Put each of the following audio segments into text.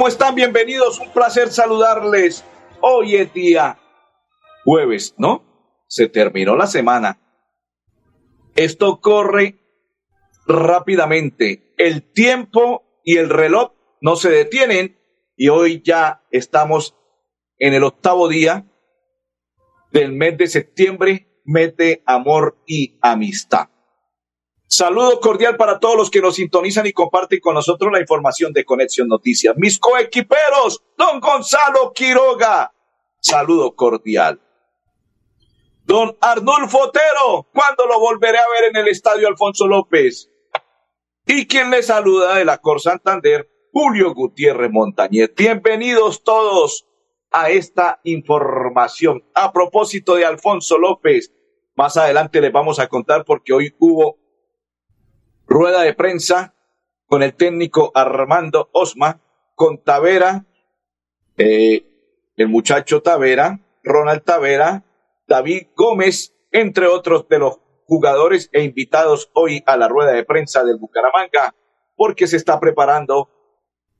¿Cómo están? Bienvenidos. Un placer saludarles. Hoy es día jueves, ¿no? Se terminó la semana. Esto corre rápidamente. El tiempo y el reloj no se detienen y hoy ya estamos en el octavo día del mes de septiembre, mes de amor y amistad. Saludo cordial para todos los que nos sintonizan y comparten con nosotros la información de Conexión Noticias. Mis coequiperos, don Gonzalo Quiroga. Saludo cordial. Don Arnulfo Otero, ¿cuándo lo volveré a ver en el estadio Alfonso López? Y quien le saluda de la Cor Santander, Julio Gutiérrez Montañez. Bienvenidos todos a esta información. A propósito de Alfonso López, más adelante les vamos a contar porque hoy hubo rueda de prensa con el técnico Armando Osma, con Tavera, eh, el muchacho Tavera, Ronald Tavera, David Gómez, entre otros de los jugadores e invitados hoy a la rueda de prensa del Bucaramanga, porque se está preparando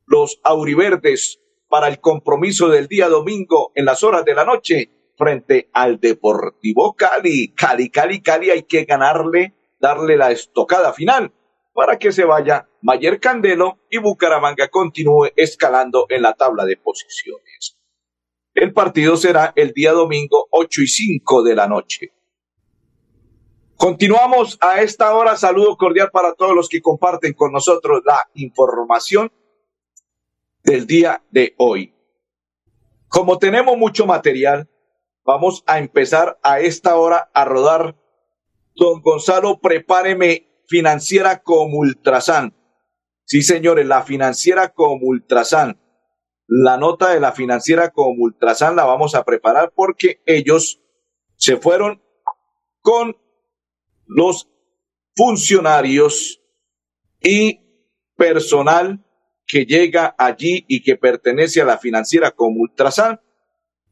los auriverdes para el compromiso del día domingo en las horas de la noche frente al Deportivo Cali. Cali, Cali, Cali, hay que ganarle, darle la estocada final para que se vaya Mayer Candelo y Bucaramanga continúe escalando en la tabla de posiciones. El partido será el día domingo 8 y 5 de la noche. Continuamos a esta hora. Saludo cordial para todos los que comparten con nosotros la información del día de hoy. Como tenemos mucho material, vamos a empezar a esta hora a rodar. Don Gonzalo, prepáreme financiera como Ultrasan. Sí, señores, la financiera como Ultrasan la nota de la financiera como Ultrasan la vamos a preparar porque ellos se fueron con los funcionarios y personal que llega allí y que pertenece a la financiera como Ultrasan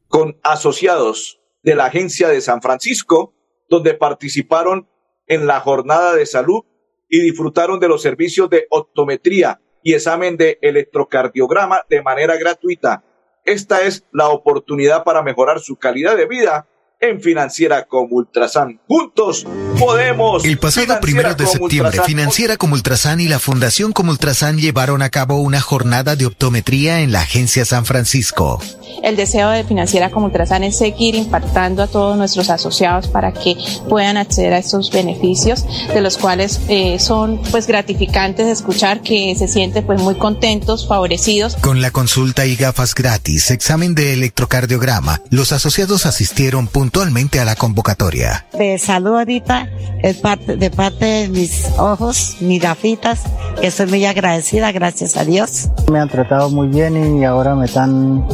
con asociados de la agencia de San Francisco, donde participaron en la jornada de salud y disfrutaron de los servicios de optometría y examen de electrocardiograma de manera gratuita. Esta es la oportunidad para mejorar su calidad de vida en Financiera como Ultrasan. Juntos podemos. El pasado primero de septiembre, Financiera como Ultrasan y la Fundación como Ultrasan llevaron a cabo una jornada de optometría en la Agencia San Francisco. El deseo de Financiera como Ultrasan es seguir impactando a todos nuestros asociados para que puedan acceder a estos beneficios, de los cuales eh, son pues gratificantes de escuchar que se sienten pues muy contentos, favorecidos. Con la consulta y gafas gratis, examen de electrocardiograma, los asociados asistieron puntualmente a la convocatoria. De salud ahorita es parte, de parte de mis ojos, mis gafitas, que estoy muy agradecida, gracias a Dios. Me han tratado muy bien y ahora me están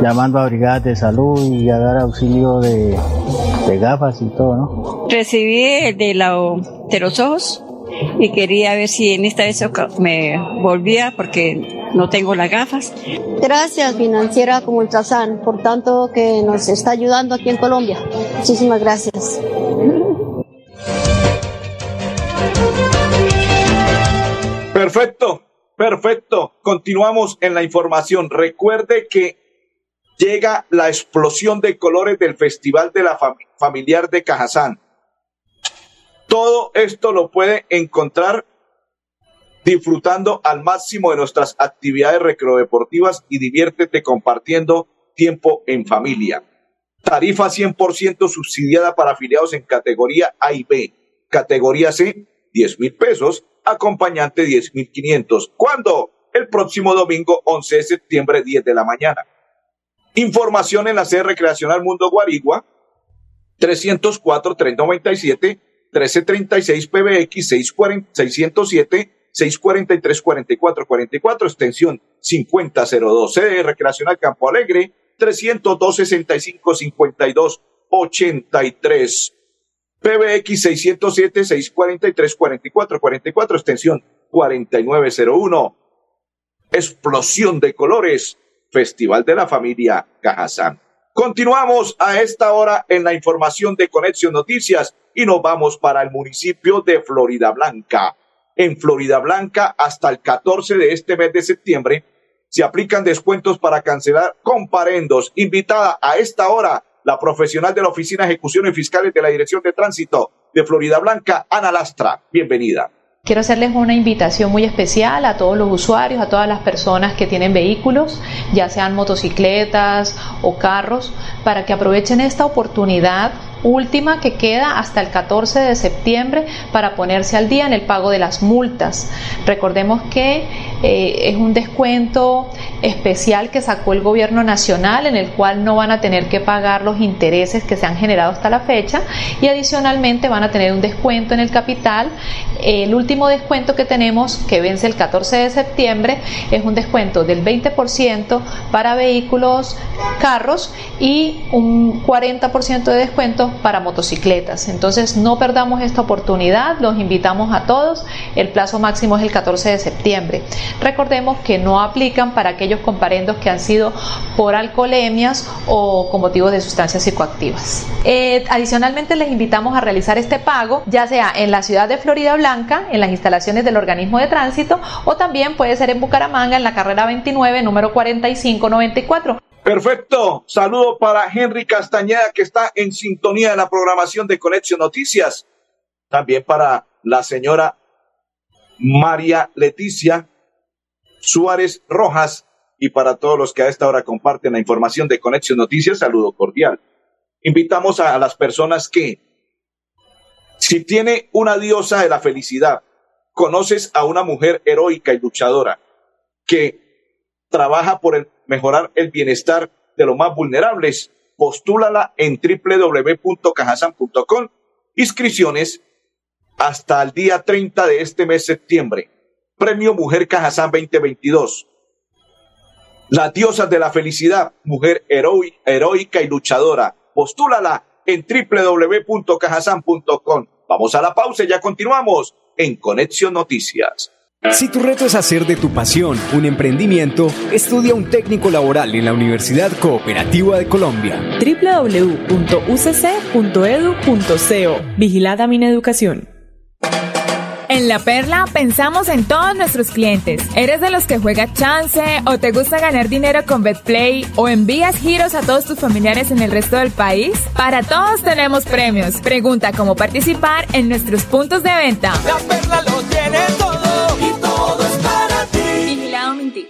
llamando a brigadas de salud y a dar auxilio de, de gafas y todo, ¿no? Recibí el de, la, de los ojos y quería ver si en esta vez me volvía porque no tengo las gafas. Gracias Financiera como Ultrasan por tanto que nos está ayudando aquí en Colombia. Muchísimas gracias. Perfecto, perfecto. Continuamos en la información. Recuerde que llega la explosión de colores del Festival de la Familiar de Cajazán. Todo esto lo puede encontrar disfrutando al máximo de nuestras actividades recreodeportivas y diviértete compartiendo tiempo en familia. Tarifa 100% subsidiada para afiliados en categoría A y B. Categoría C, 10 mil pesos. Acompañante, 10 mil 500. ¿Cuándo? El próximo domingo, 11 de septiembre, 10 de la mañana. Información en la sede recreacional Mundo Guarigua, 304-397, 1336 PBX 607 643-4444, extensión 5002. Sede Recreacional Campo Alegre, 302-65-52-83. PBX 607-643-4444, extensión 4901. Explosión de colores, Festival de la Familia Cajazán. Continuamos a esta hora en la información de Conexión Noticias y nos vamos para el municipio de Florida Blanca. En Florida Blanca, hasta el 14 de este mes de septiembre, se aplican descuentos para cancelar comparendos. Invitada a esta hora la profesional de la Oficina de Ejecuciones Fiscales de la Dirección de Tránsito de Florida Blanca, Ana Lastra. Bienvenida. Quiero hacerles una invitación muy especial a todos los usuarios, a todas las personas que tienen vehículos, ya sean motocicletas o carros, para que aprovechen esta oportunidad última que queda hasta el 14 de septiembre para ponerse al día en el pago de las multas. Recordemos que eh, es un descuento especial que sacó el gobierno nacional en el cual no van a tener que pagar los intereses que se han generado hasta la fecha y adicionalmente van a tener un descuento en el capital. El último descuento que tenemos que vence el 14 de septiembre es un descuento del 20% para vehículos, carros y un 40% de descuento para motocicletas. Entonces no perdamos esta oportunidad, los invitamos a todos. El plazo máximo es el 14 de septiembre. Recordemos que no aplican para aquellos comparendos que han sido por alcoholemias o con motivos de sustancias psicoactivas. Eh, adicionalmente les invitamos a realizar este pago ya sea en la ciudad de Florida Blanca, en las instalaciones del organismo de tránsito o también puede ser en Bucaramanga en la carrera 29 número 4594. Perfecto. Saludo para Henry Castañeda, que está en sintonía de la programación de Conexión Noticias. También para la señora María Leticia Suárez Rojas y para todos los que a esta hora comparten la información de Conexión Noticias, saludo cordial. Invitamos a las personas que, si tiene una diosa de la felicidad, conoces a una mujer heroica y luchadora que trabaja por el mejorar el bienestar de los más vulnerables. Postúlala en www.cajasan.com. Inscripciones hasta el día 30 de este mes septiembre. Premio Mujer Cajazán 2022. Las diosas de la felicidad, mujer heroica y luchadora. Postúlala en www.cajasan.com. Vamos a la pausa y ya continuamos en Conexión Noticias. Si tu reto es hacer de tu pasión un emprendimiento, estudia un técnico laboral en la Universidad Cooperativa de Colombia. www.ucc.edu.co Vigilada Mineducación. En La Perla pensamos en todos nuestros clientes. ¿Eres de los que juega chance o te gusta ganar dinero con BetPlay o envías giros a todos tus familiares en el resto del país? Para todos tenemos premios. Pregunta cómo participar en nuestros puntos de venta. La Perla lo tiene todo todo es para ti.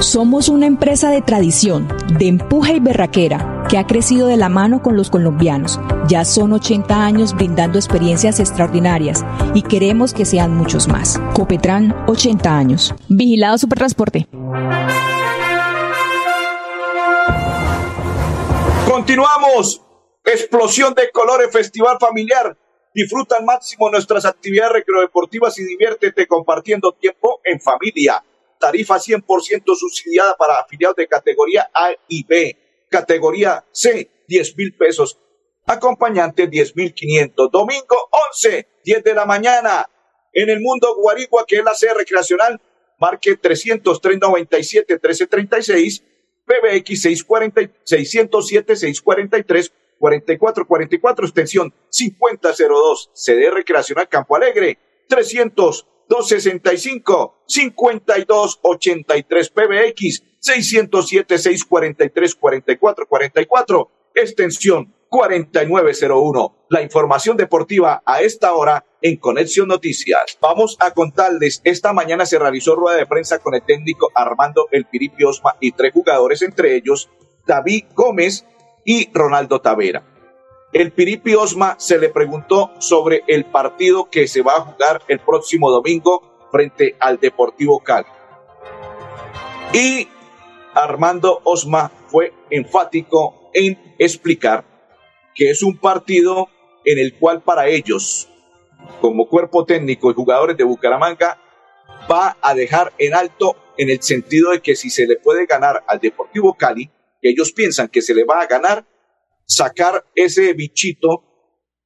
Somos una empresa de tradición, de empuje y berraquera, que ha crecido de la mano con los colombianos. Ya son 80 años brindando experiencias extraordinarias y queremos que sean muchos más. Copetran, 80 años. Vigilado Supertransporte. Continuamos. Explosión de colores, festival familiar. Disfruta al máximo nuestras actividades recreativas y diviértete compartiendo tiempo en familia tarifa 100% subsidiada para afiliados de categoría A y B. Categoría C, 10 mil pesos. Acompañante, 10 mil 500. Domingo 11, 10 de la mañana. En el mundo Guarigua, que es la sede recreacional, marque 30397 1336 PBX 640, 607 643 4444 extensión 5002 CD Recreacional Campo Alegre 300 265-5283 PBX 607-643-4444, extensión 4901. La información deportiva a esta hora en Conexión Noticias. Vamos a contarles, esta mañana se realizó rueda de prensa con el técnico Armando El Piripi Osma y tres jugadores, entre ellos David Gómez y Ronaldo Tavera el Piripi Osma se le preguntó sobre el partido que se va a jugar el próximo domingo frente al Deportivo Cali. Y Armando Osma fue enfático en explicar que es un partido en el cual para ellos, como cuerpo técnico y jugadores de Bucaramanga, va a dejar en alto en el sentido de que si se le puede ganar al Deportivo Cali, que ellos piensan que se le va a ganar, sacar ese bichito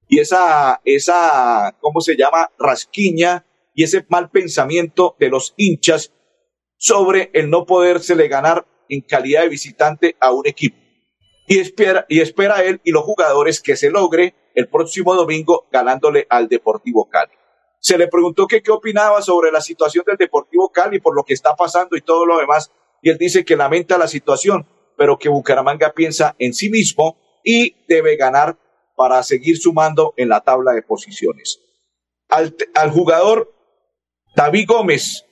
y esa, esa, ¿cómo se llama? Rasquiña y ese mal pensamiento de los hinchas sobre el no podérsele ganar en calidad de visitante a un equipo. Y espera, y espera él y los jugadores que se logre el próximo domingo ganándole al Deportivo Cali. Se le preguntó que qué opinaba sobre la situación del Deportivo Cali por lo que está pasando y todo lo demás. Y él dice que lamenta la situación, pero que Bucaramanga piensa en sí mismo y debe ganar para seguir sumando en la tabla de posiciones. Al, jugador David Gómez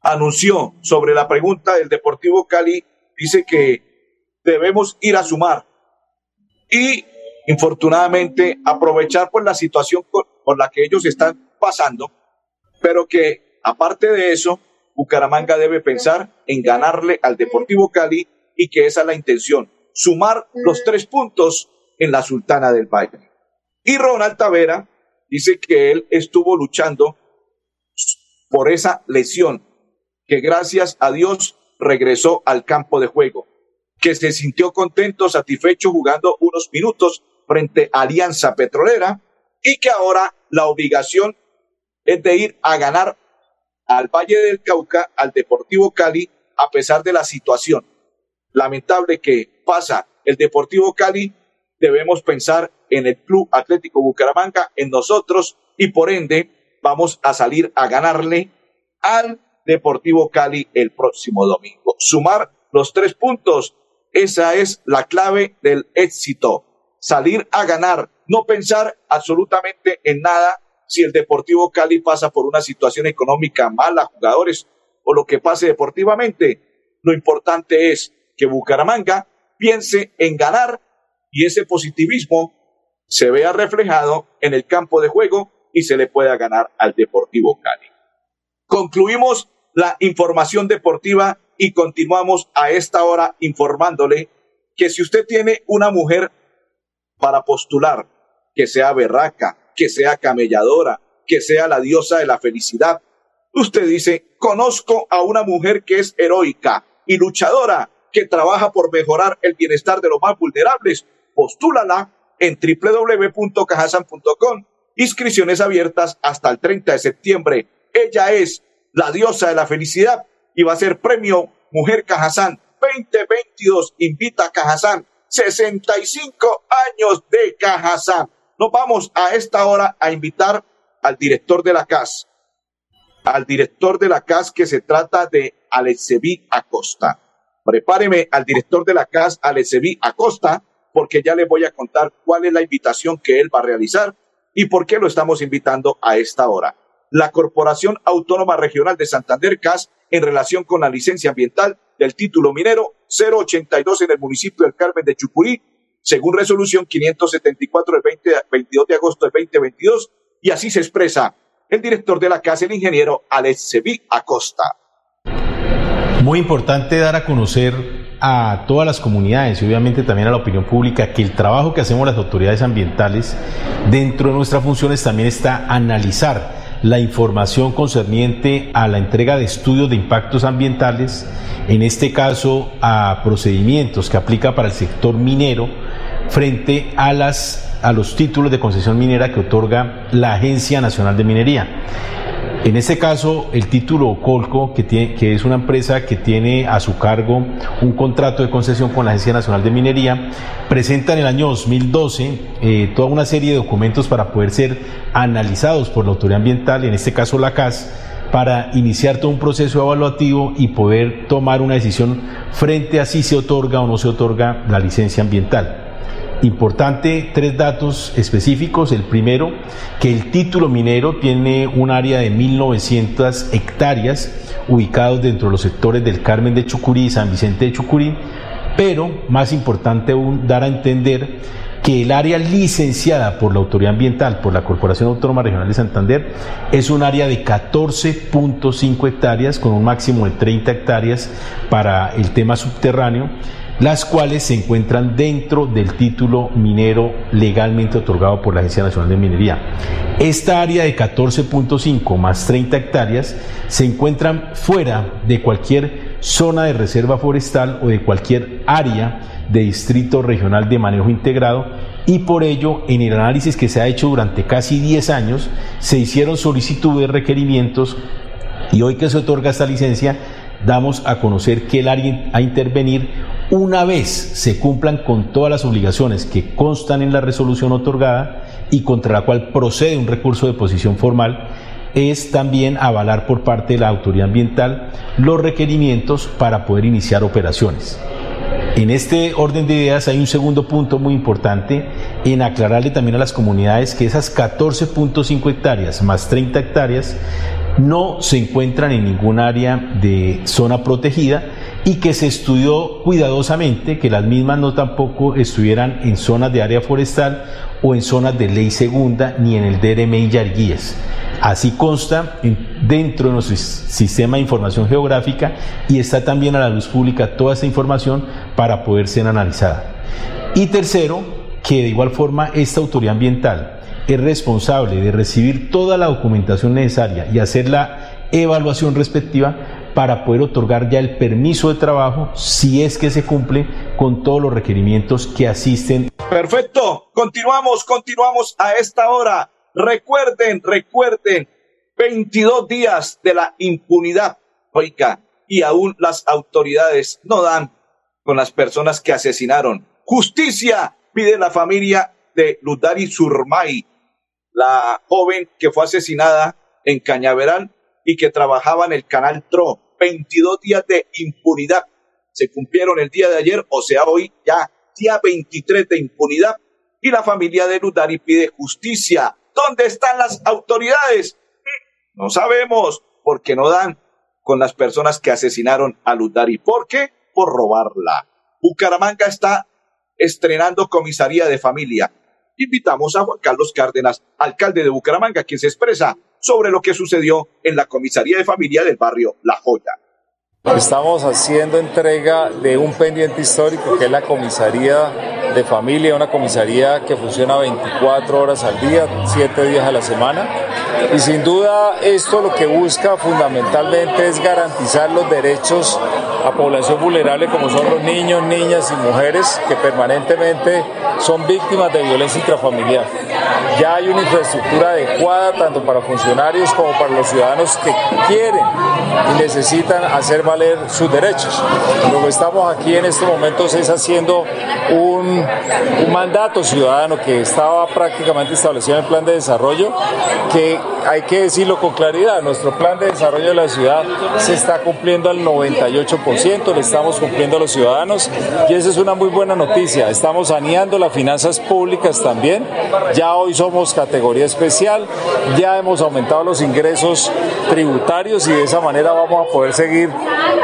anunció sobre la pregunta del Deportivo Cali, dice que debemos ir a sumar y infortunadamente aprovechar pues la situación por la que ellos están pasando, pero que aparte de eso, Bucaramanga debe pensar en ganarle al Deportivo Cali y que esa es la intención, sumar los tres puntos en la Sultana del Valle. Y Ronald Tavera dice que él estuvo luchando por esa lesión, que gracias a Dios regresó al campo de juego, que se sintió contento, satisfecho jugando unos minutos frente a Alianza Petrolera y que ahora la obligación es de ir a ganar al Valle del Cauca, al Deportivo Cali, a pesar de la situación lamentable que pasa el Deportivo Cali, debemos pensar en el Club Atlético Bucaramanga, en nosotros, y por ende vamos a salir a ganarle al Deportivo Cali el próximo domingo. Sumar los tres puntos, esa es la clave del éxito. Salir a ganar, no pensar absolutamente en nada si el Deportivo Cali pasa por una situación económica mala, jugadores o lo que pase deportivamente. Lo importante es que Bucaramanga piense en ganar y ese positivismo se vea reflejado en el campo de juego y se le pueda ganar al Deportivo Cali. Concluimos la información deportiva y continuamos a esta hora informándole que si usted tiene una mujer para postular, que sea berraca, que sea camelladora, que sea la diosa de la felicidad, usted dice, conozco a una mujer que es heroica y luchadora que trabaja por mejorar el bienestar de los más vulnerables. Postúlala en www.cajasan.com. Inscripciones abiertas hasta el 30 de septiembre. Ella es la diosa de la felicidad y va a ser premio Mujer Cajazán 2022. Invita a Cajazán. 65 años de Cajazán. Nos vamos a esta hora a invitar al director de la CAS, al director de la CAS que se trata de Alexevi Acosta. Prepáreme al director de la CAS, Alecevi Acosta, porque ya le voy a contar cuál es la invitación que él va a realizar y por qué lo estamos invitando a esta hora. La Corporación Autónoma Regional de Santander CAS en relación con la licencia ambiental del título minero 082 en el municipio del Carmen de Chucurí, según resolución 574 del 20, 22 de agosto del 2022, y así se expresa el director de la CAS, el ingeniero Alex Acosta. Muy importante dar a conocer a todas las comunidades y obviamente también a la opinión pública que el trabajo que hacemos las autoridades ambientales dentro de nuestras funciones también está analizar la información concerniente a la entrega de estudios de impactos ambientales, en este caso a procedimientos que aplica para el sector minero frente a las a los títulos de concesión minera que otorga la Agencia Nacional de Minería. En este caso, el título Colco, que, es una empresa que tiene a su cargo un contrato de concesión con la Agencia Nacional de Minería, presenta en el año 2012 eh, toda una serie de documentos para poder ser analizados por la autoridad ambiental, en este caso la CAS, para iniciar todo un proceso evaluativo y poder tomar una decisión frente a si se otorga o no se otorga la licencia ambiental. Importante, tres datos específicos. El primero, que el título minero tiene un área de 1.900 hectáreas ubicados dentro de los sectores del Carmen de Chucurí y San Vicente de Chucurí, pero más importante aún, dar a entender que el área licenciada por la Autoridad Ambiental, por la Corporación Autónoma Regional de Santander, es un área de 14.5 hectáreas con un máximo de 30 hectáreas para el tema subterráneo las cuales se encuentran dentro del título minero legalmente otorgado por la Agencia Nacional de Minería. Esta área de 14.5 más 30 hectáreas se encuentran fuera de cualquier zona de reserva forestal o de cualquier área de distrito regional de manejo integrado y por ello en el análisis que se ha hecho durante casi 10 años se hicieron solicitudes, requerimientos y hoy que se otorga esta licencia damos a conocer que el área a intervenir una vez se cumplan con todas las obligaciones que constan en la resolución otorgada y contra la cual procede un recurso de posición formal, es también avalar por parte de la autoridad ambiental los requerimientos para poder iniciar operaciones. En este orden de ideas hay un segundo punto muy importante en aclararle también a las comunidades que esas 14.5 hectáreas más 30 hectáreas no se encuentran en ningún área de zona protegida y que se estudió cuidadosamente que las mismas no tampoco estuvieran en zonas de área forestal o en zonas de ley segunda ni en el DRM Yarguíes. Así consta dentro de nuestro sistema de información geográfica y está también a la luz pública toda esta información para poder ser analizada. Y tercero, que de igual forma esta autoridad ambiental es responsable de recibir toda la documentación necesaria y hacer la evaluación respectiva para poder otorgar ya el permiso de trabajo si es que se cumple con todos los requerimientos que asisten. Perfecto, continuamos, continuamos a esta hora. Recuerden, recuerden, 22 días de la impunidad, oiga, y aún las autoridades no dan con las personas que asesinaron. Justicia pide la familia de Ludari Surmay, la joven que fue asesinada en Cañaveral y que trabajaba en el canal TRO. 22 días de impunidad se cumplieron el día de ayer, o sea, hoy ya día 23 de impunidad. Y la familia de Ludari pide justicia. ¿Dónde están las autoridades? No sabemos, porque no dan con las personas que asesinaron a Ludari. ¿Por qué? Por robarla. Bucaramanga está estrenando comisaría de familia invitamos a Juan Carlos Cárdenas, alcalde de Bucaramanga, quien se expresa sobre lo que sucedió en la comisaría de familia del barrio La Joya. Estamos haciendo entrega de un pendiente histórico que es la comisaría de familia, una comisaría que funciona 24 horas al día, 7 días a la semana. Y sin duda esto lo que busca fundamentalmente es garantizar los derechos a población vulnerable como son los niños, niñas y mujeres que permanentemente son víctimas de violencia intrafamiliar. Ya hay una infraestructura adecuada tanto para funcionarios como para los ciudadanos que quieren y necesitan hacer valer sus derechos. Lo que estamos aquí en estos momentos es haciendo un, un mandato ciudadano que estaba prácticamente establecido en el plan de desarrollo, que hay que decirlo con claridad, nuestro plan de desarrollo de la ciudad se está cumpliendo al 98%, le estamos cumpliendo a los ciudadanos y esa es una muy buena noticia. Estamos saneando las finanzas públicas también, ya hoy somos categoría especial, ya hemos aumentado los ingresos tributarios y de esa manera vamos a poder seguir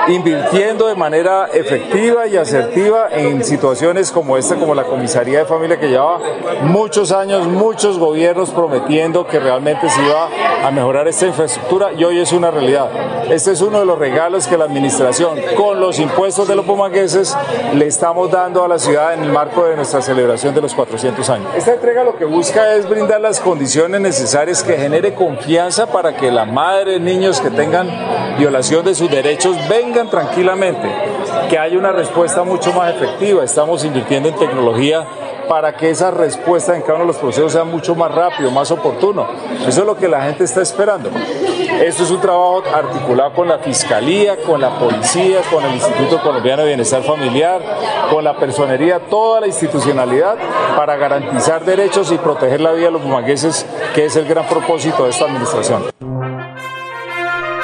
invirtiendo de manera efectiva y asertiva en situaciones como esta, como la comisaría de familia que lleva muchos años, muchos gobiernos prometiendo que realmente se iba a mejorar esta infraestructura y hoy es una realidad. Este es uno de los regalos que la administración, con los impuestos de los pomagueses, le estamos dando a la ciudad en el marco de nuestra celebración de los 400 años. Esta entrega lo que busca es brindar las condiciones necesarias que genere confianza para que la madre, niños que tengan violación de sus derechos vengan tranquilamente, que haya una respuesta mucho más efectiva. Estamos invirtiendo en tecnología para que esa respuesta en cada uno de los procesos sea mucho más rápido, más oportuno. Eso es lo que la gente está esperando. Esto es un trabajo articulado con la Fiscalía, con la Policía, con el Instituto Colombiano de Bienestar Familiar, con la personería, toda la institucionalidad para garantizar derechos y proteger la vida de los bumangueses, que es el gran propósito de esta administración.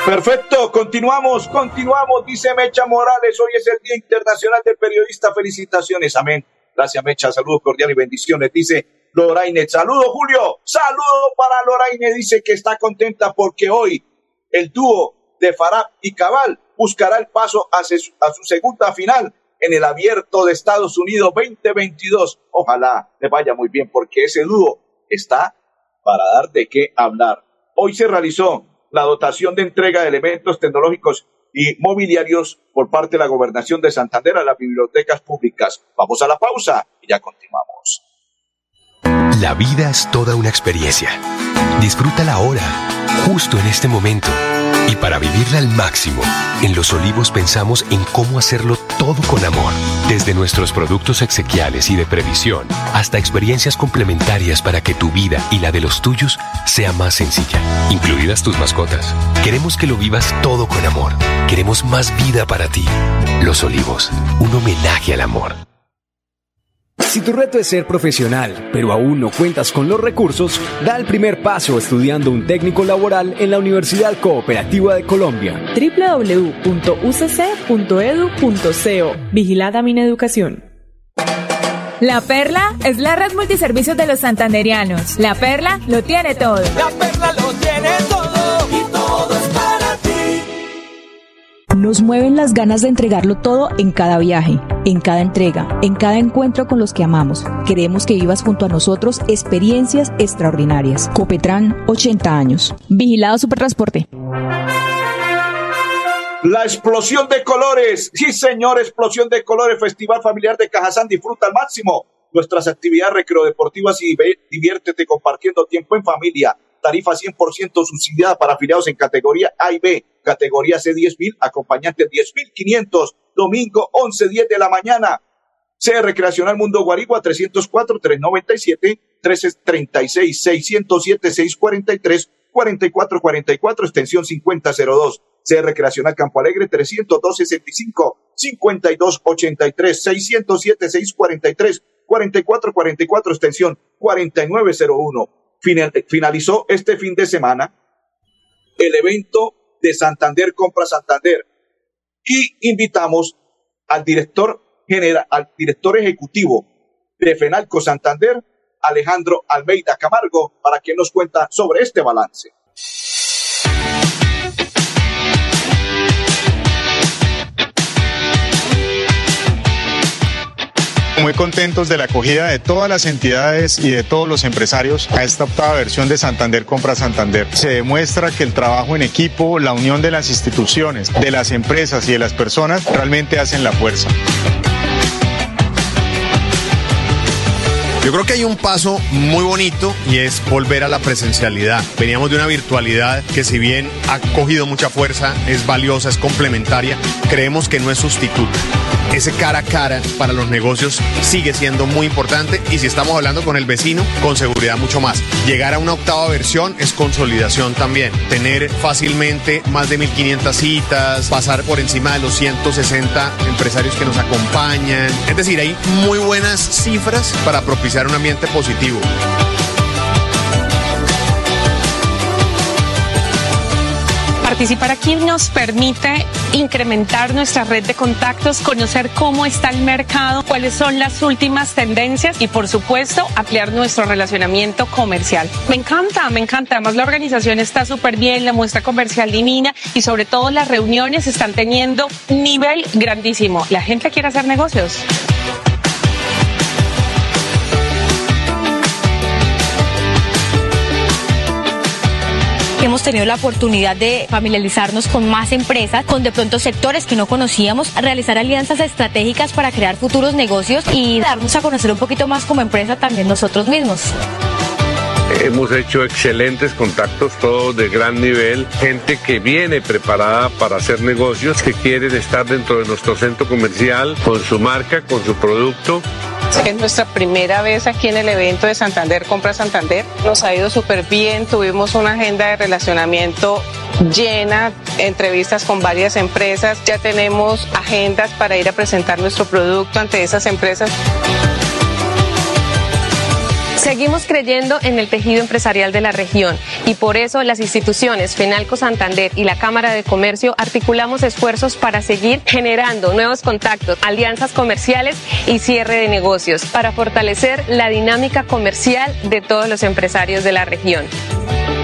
Perfecto, continuamos, continuamos, dice Mecha Morales, hoy es el Día Internacional del Periodista, felicitaciones, amén. Gracias, Mecha. Saludos cordiales y bendiciones. Dice Loraine. Saludos, Julio. Saludos para Loraine. Dice que está contenta porque hoy el dúo de Farab y Cabal buscará el paso a su segunda final en el abierto de Estados Unidos 2022. Ojalá le vaya muy bien porque ese dúo está para dar de qué hablar. Hoy se realizó la dotación de entrega de elementos tecnológicos y mobiliarios por parte de la Gobernación de Santander a las bibliotecas públicas. Vamos a la pausa y ya continuamos. La vida es toda una experiencia. Disfrútala ahora, justo en este momento. Y para vivirla al máximo, en Los Olivos pensamos en cómo hacerlo todo con amor. Desde nuestros productos exequiales y de previsión hasta experiencias complementarias para que tu vida y la de los tuyos sea más sencilla, incluidas tus mascotas. Queremos que lo vivas todo con amor. Queremos más vida para ti. Los Olivos, un homenaje al amor. Si tu reto es ser profesional, pero aún no cuentas con los recursos, da el primer paso estudiando un técnico laboral en la Universidad Cooperativa de Colombia. www.ucc.edu.co Vigilada Mineducación. La Perla es la red multiservicios de los santanderianos. La Perla lo tiene todo. La Perla lo tiene todo Nos mueven las ganas de entregarlo todo en cada viaje, en cada entrega, en cada encuentro con los que amamos. Queremos que vivas junto a nosotros experiencias extraordinarias. Copetran, 80 años. Vigilado Supertransporte. La explosión de colores. Sí, señor, explosión de colores. Festival Familiar de Cajazán. Disfruta al máximo nuestras actividades recreodeportivas y diviértete compartiendo tiempo en familia. Tarifa 100% subsidiada para afiliados en categoría A y B. Categoría C 10.000, acompañante 10.500. Domingo 11.10 de la mañana. C Recreacional Mundo Guarigua 304-397, 1336, 607, 643, extensión 5002. C Recreacional Campo Alegre 302-65, 5283, 607, 643, 4444, extensión 4901. Finalizó este fin de semana el evento de Santander Compra Santander y invitamos al director general, al director ejecutivo de Fenalco Santander, Alejandro Almeida Camargo, para que nos cuenta sobre este balance. Contentos de la acogida de todas las entidades y de todos los empresarios a esta octava versión de Santander Compra Santander. Se demuestra que el trabajo en equipo, la unión de las instituciones, de las empresas y de las personas realmente hacen la fuerza. Yo creo que hay un paso muy bonito y es volver a la presencialidad. Veníamos de una virtualidad que si bien ha cogido mucha fuerza, es valiosa, es complementaria, creemos que no es sustituta ese cara a cara para los negocios sigue siendo muy importante y si estamos hablando con el vecino, con seguridad mucho más. Llegar a una octava versión es consolidación también. Tener fácilmente más de 1500 citas, pasar por encima de los 160 empresarios que nos acompañan. Es decir, hay muy buenas cifras para propiciar un ambiente positivo. Participar aquí nos permite incrementar nuestra red de contactos, conocer cómo está el mercado, cuáles son las últimas tendencias y por supuesto ampliar nuestro relacionamiento comercial. Me encanta, me encanta. Además la organización está súper bien, la muestra comercial divina y sobre todo las reuniones están teniendo nivel grandísimo. La gente quiere hacer negocios. Hemos tenido la oportunidad de familiarizarnos con más empresas, con de pronto sectores que no conocíamos, realizar alianzas estratégicas para crear futuros negocios y darnos a conocer un poquito más como empresa también nosotros mismos. Hemos hecho excelentes contactos, todos de gran nivel, gente que viene preparada para hacer negocios, que quieren estar dentro de nuestro centro comercial con su marca, con su producto. Es nuestra primera vez aquí en el evento de Santander Compra Santander. Nos ha ido súper bien, tuvimos una agenda de relacionamiento llena, entrevistas con varias empresas, ya tenemos agendas para ir a presentar nuestro producto ante esas empresas. Seguimos creyendo en el tejido empresarial de la región y por eso las instituciones FENALCO Santander y la Cámara de Comercio articulamos esfuerzos para seguir generando nuevos contactos, alianzas comerciales y cierre de negocios para fortalecer la dinámica comercial de todos los empresarios de la región.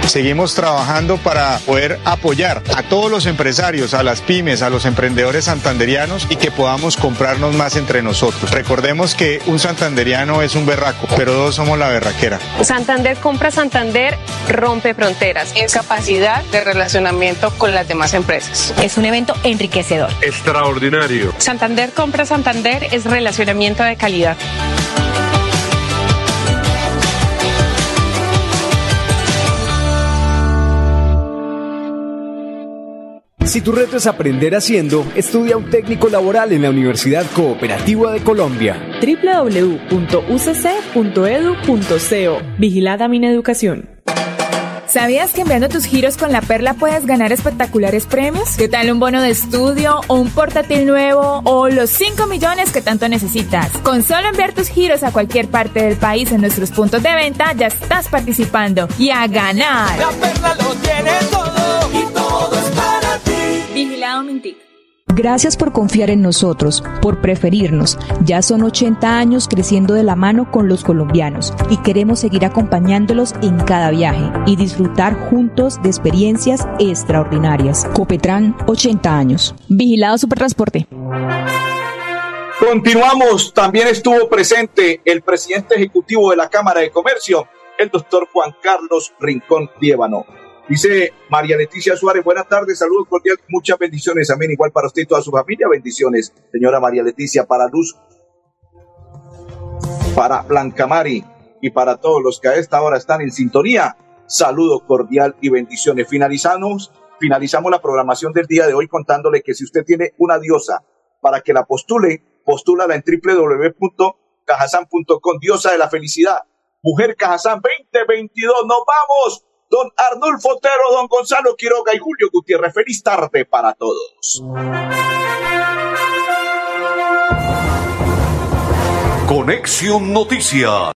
Seguimos trabajando para poder apoyar a todos los empresarios, a las pymes, a los emprendedores santanderianos y que podamos comprarnos más entre nosotros. Recordemos que un santanderiano es un berraco, pero dos somos la berraquera. Santander compra Santander rompe fronteras. Es capacidad de relacionamiento con las demás empresas. Es un evento enriquecedor. Extraordinario. Santander compra Santander es relacionamiento de calidad. Si tu reto es aprender haciendo, estudia un técnico laboral en la Universidad Cooperativa de Colombia. www.ucc.edu.co Vigilada Mineducación. ¿Sabías que enviando tus giros con la perla puedes ganar espectaculares premios? ¿Qué tal un bono de estudio o un portátil nuevo o los 5 millones que tanto necesitas? Con solo enviar tus giros a cualquier parte del país en nuestros puntos de venta ya estás participando y a ganar. La perla lo tiene todo. Vigilado Mintic. Gracias por confiar en nosotros, por preferirnos. Ya son 80 años creciendo de la mano con los colombianos y queremos seguir acompañándolos en cada viaje y disfrutar juntos de experiencias extraordinarias. Copetran, 80 años. Vigilado Supertransporte. Continuamos. También estuvo presente el presidente ejecutivo de la Cámara de Comercio, el doctor Juan Carlos Rincón Liébano. Dice María Leticia Suárez, buenas tardes, saludos cordiales, muchas bendiciones, amén, igual para usted y toda su familia, bendiciones, señora María Leticia, para Luz, para Blanca Mari y para todos los que a esta hora están en sintonía, saludo cordial y bendiciones. Finalizamos, finalizamos la programación del día de hoy contándole que si usted tiene una diosa para que la postule, postúlala en www.cajasan.com, diosa de la felicidad, Mujer Cajazán 2022, nos vamos don Arnulfo Otero, don Gonzalo Quiroga y Julio Gutiérrez. Feliz tarde para todos. Conexión Noticias.